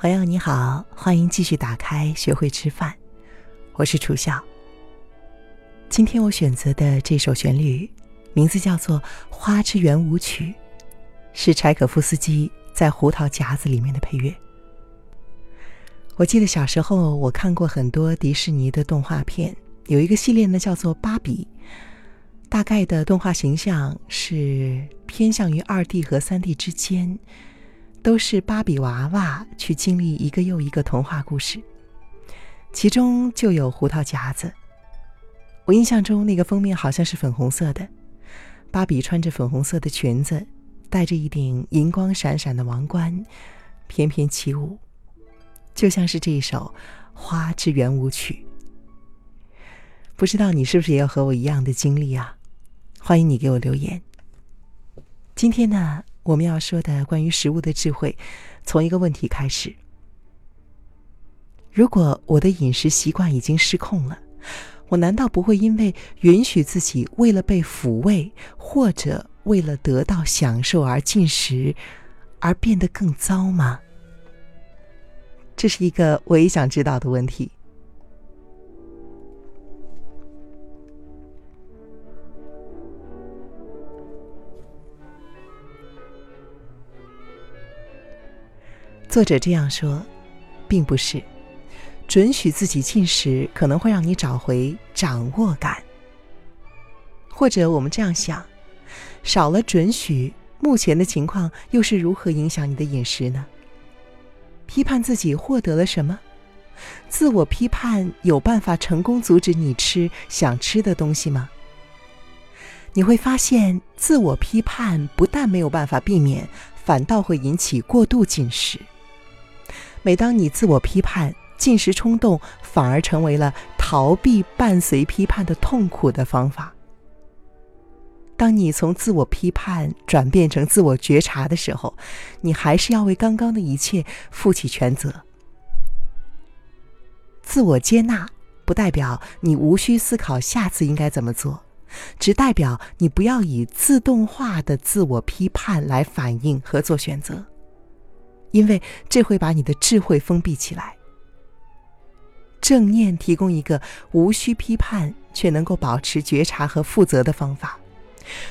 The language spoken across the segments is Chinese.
朋友你好，欢迎继续打开学会吃饭，我是楚笑。今天我选择的这首旋律，名字叫做《花之圆舞曲》，是柴可夫斯基在《胡桃夹子》里面的配乐。我记得小时候我看过很多迪士尼的动画片，有一个系列呢叫做《芭比》，大概的动画形象是偏向于二 D 和三 D 之间。都是芭比娃娃去经历一个又一个童话故事，其中就有胡桃夹子。我印象中那个封面好像是粉红色的，芭比穿着粉红色的裙子，戴着一顶银光闪闪的王冠，翩翩起舞，就像是这一首《花之圆舞曲》。不知道你是不是也有和我一样的经历啊？欢迎你给我留言。今天呢？我们要说的关于食物的智慧，从一个问题开始：如果我的饮食习惯已经失控了，我难道不会因为允许自己为了被抚慰或者为了得到享受而进食，而变得更糟吗？这是一个我也想知道的问题。作者这样说，并不是准许自己进食可能会让你找回掌握感，或者我们这样想，少了准许，目前的情况又是如何影响你的饮食呢？批判自己获得了什么？自我批判有办法成功阻止你吃想吃的东西吗？你会发现，自我批判不但没有办法避免，反倒会引起过度进食。每当你自我批判，进食冲动反而成为了逃避伴随批判的痛苦的方法。当你从自我批判转变成自我觉察的时候，你还是要为刚刚的一切负起全责。自我接纳不代表你无需思考下次应该怎么做，只代表你不要以自动化的自我批判来反应和做选择。因为这会把你的智慧封闭起来。正念提供一个无需批判却能够保持觉察和负责的方法。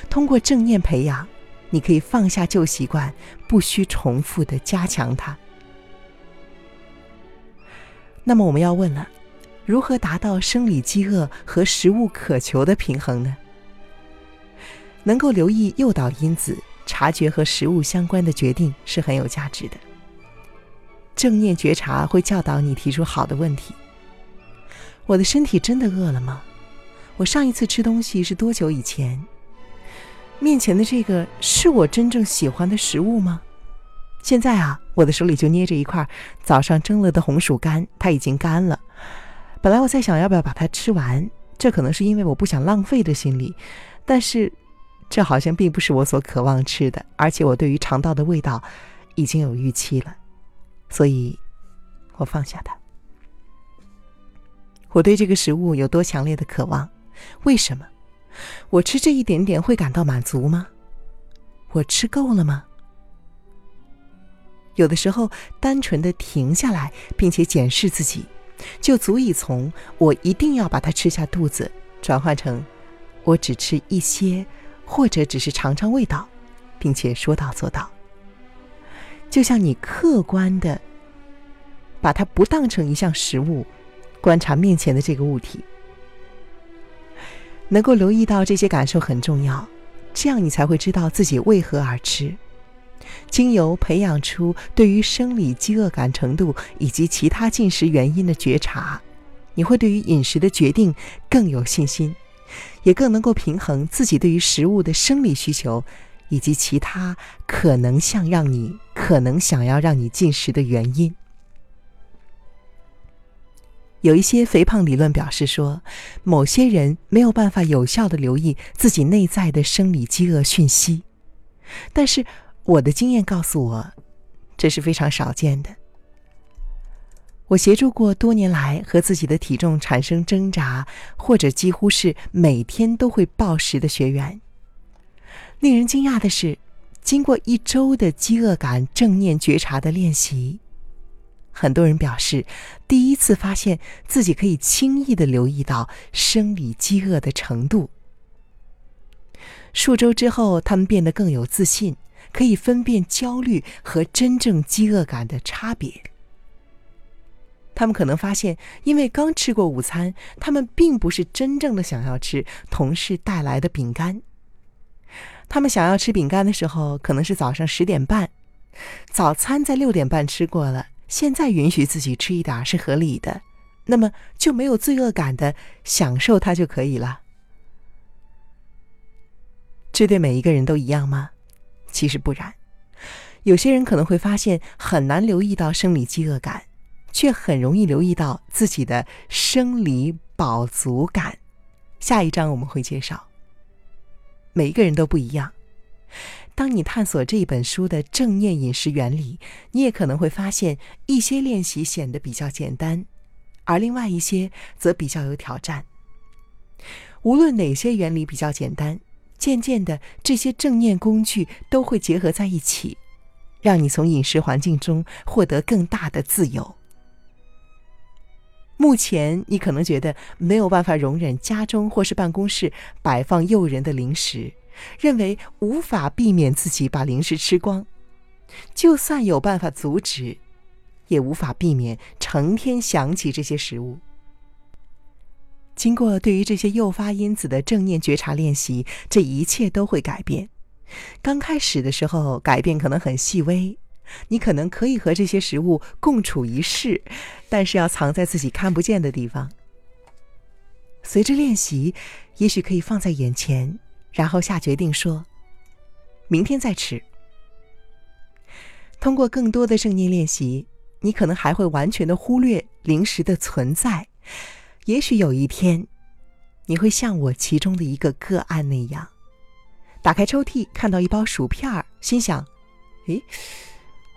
通过正念培养，你可以放下旧习惯，不需重复的加强它。那么我们要问了：如何达到生理饥饿和食物渴求的平衡呢？能够留意诱导因子，察觉和食物相关的决定是很有价值的。正念觉察会教导你提出好的问题。我的身体真的饿了吗？我上一次吃东西是多久以前？面前的这个是我真正喜欢的食物吗？现在啊，我的手里就捏着一块早上蒸了的红薯干，它已经干了。本来我在想要不要把它吃完，这可能是因为我不想浪费的心理，但是这好像并不是我所渴望吃的，而且我对于肠道的味道已经有预期了。所以，我放下它。我对这个食物有多强烈的渴望？为什么？我吃这一点点会感到满足吗？我吃够了吗？有的时候，单纯的停下来，并且检视自己，就足以从我一定要把它吃下肚子，转换成我只吃一些，或者只是尝尝味道，并且说到做到。就像你客观的把它不当成一项食物，观察面前的这个物体，能够留意到这些感受很重要，这样你才会知道自己为何而吃。经由培养出对于生理饥饿感程度以及其他进食原因的觉察，你会对于饮食的决定更有信心，也更能够平衡自己对于食物的生理需求。以及其他可能想让你可能想要让你进食的原因，有一些肥胖理论表示说，某些人没有办法有效的留意自己内在的生理饥饿讯息，但是我的经验告诉我，这是非常少见的。我协助过多年来和自己的体重产生挣扎，或者几乎是每天都会暴食的学员。令人惊讶的是，经过一周的饥饿感正念觉察的练习，很多人表示，第一次发现自己可以轻易的留意到生理饥饿的程度。数周之后，他们变得更有自信，可以分辨焦虑和真正饥饿感的差别。他们可能发现，因为刚吃过午餐，他们并不是真正的想要吃同事带来的饼干。他们想要吃饼干的时候，可能是早上十点半，早餐在六点半吃过了，现在允许自己吃一点是合理的，那么就没有罪恶感的享受它就可以了。这对每一个人都一样吗？其实不然，有些人可能会发现很难留意到生理饥饿感。却很容易留意到自己的生理饱足感。下一章我们会介绍。每一个人都不一样。当你探索这一本书的正念饮食原理，你也可能会发现一些练习显得比较简单，而另外一些则比较有挑战。无论哪些原理比较简单，渐渐的这些正念工具都会结合在一起，让你从饮食环境中获得更大的自由。目前，你可能觉得没有办法容忍家中或是办公室摆放诱人的零食，认为无法避免自己把零食吃光。就算有办法阻止，也无法避免成天想起这些食物。经过对于这些诱发因子的正念觉察练习，这一切都会改变。刚开始的时候，改变可能很细微。你可能可以和这些食物共处一室，但是要藏在自己看不见的地方。随着练习，也许可以放在眼前，然后下决定说：“明天再吃。”通过更多的正念练习，你可能还会完全的忽略零食的存在。也许有一天，你会像我其中的一个个案那样，打开抽屉看到一包薯片儿，心想：“诶。”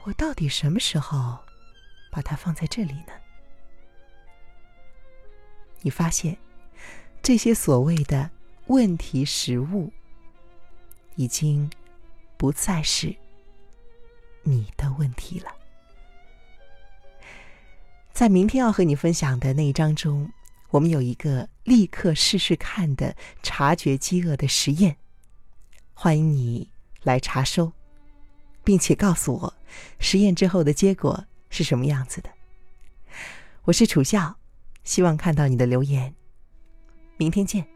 我到底什么时候把它放在这里呢？你发现这些所谓的问题食物，已经不再是你的问题了。在明天要和你分享的那一章中，我们有一个立刻试试看的察觉饥饿的实验，欢迎你来查收。并且告诉我，实验之后的结果是什么样子的。我是楚笑希望看到你的留言。明天见。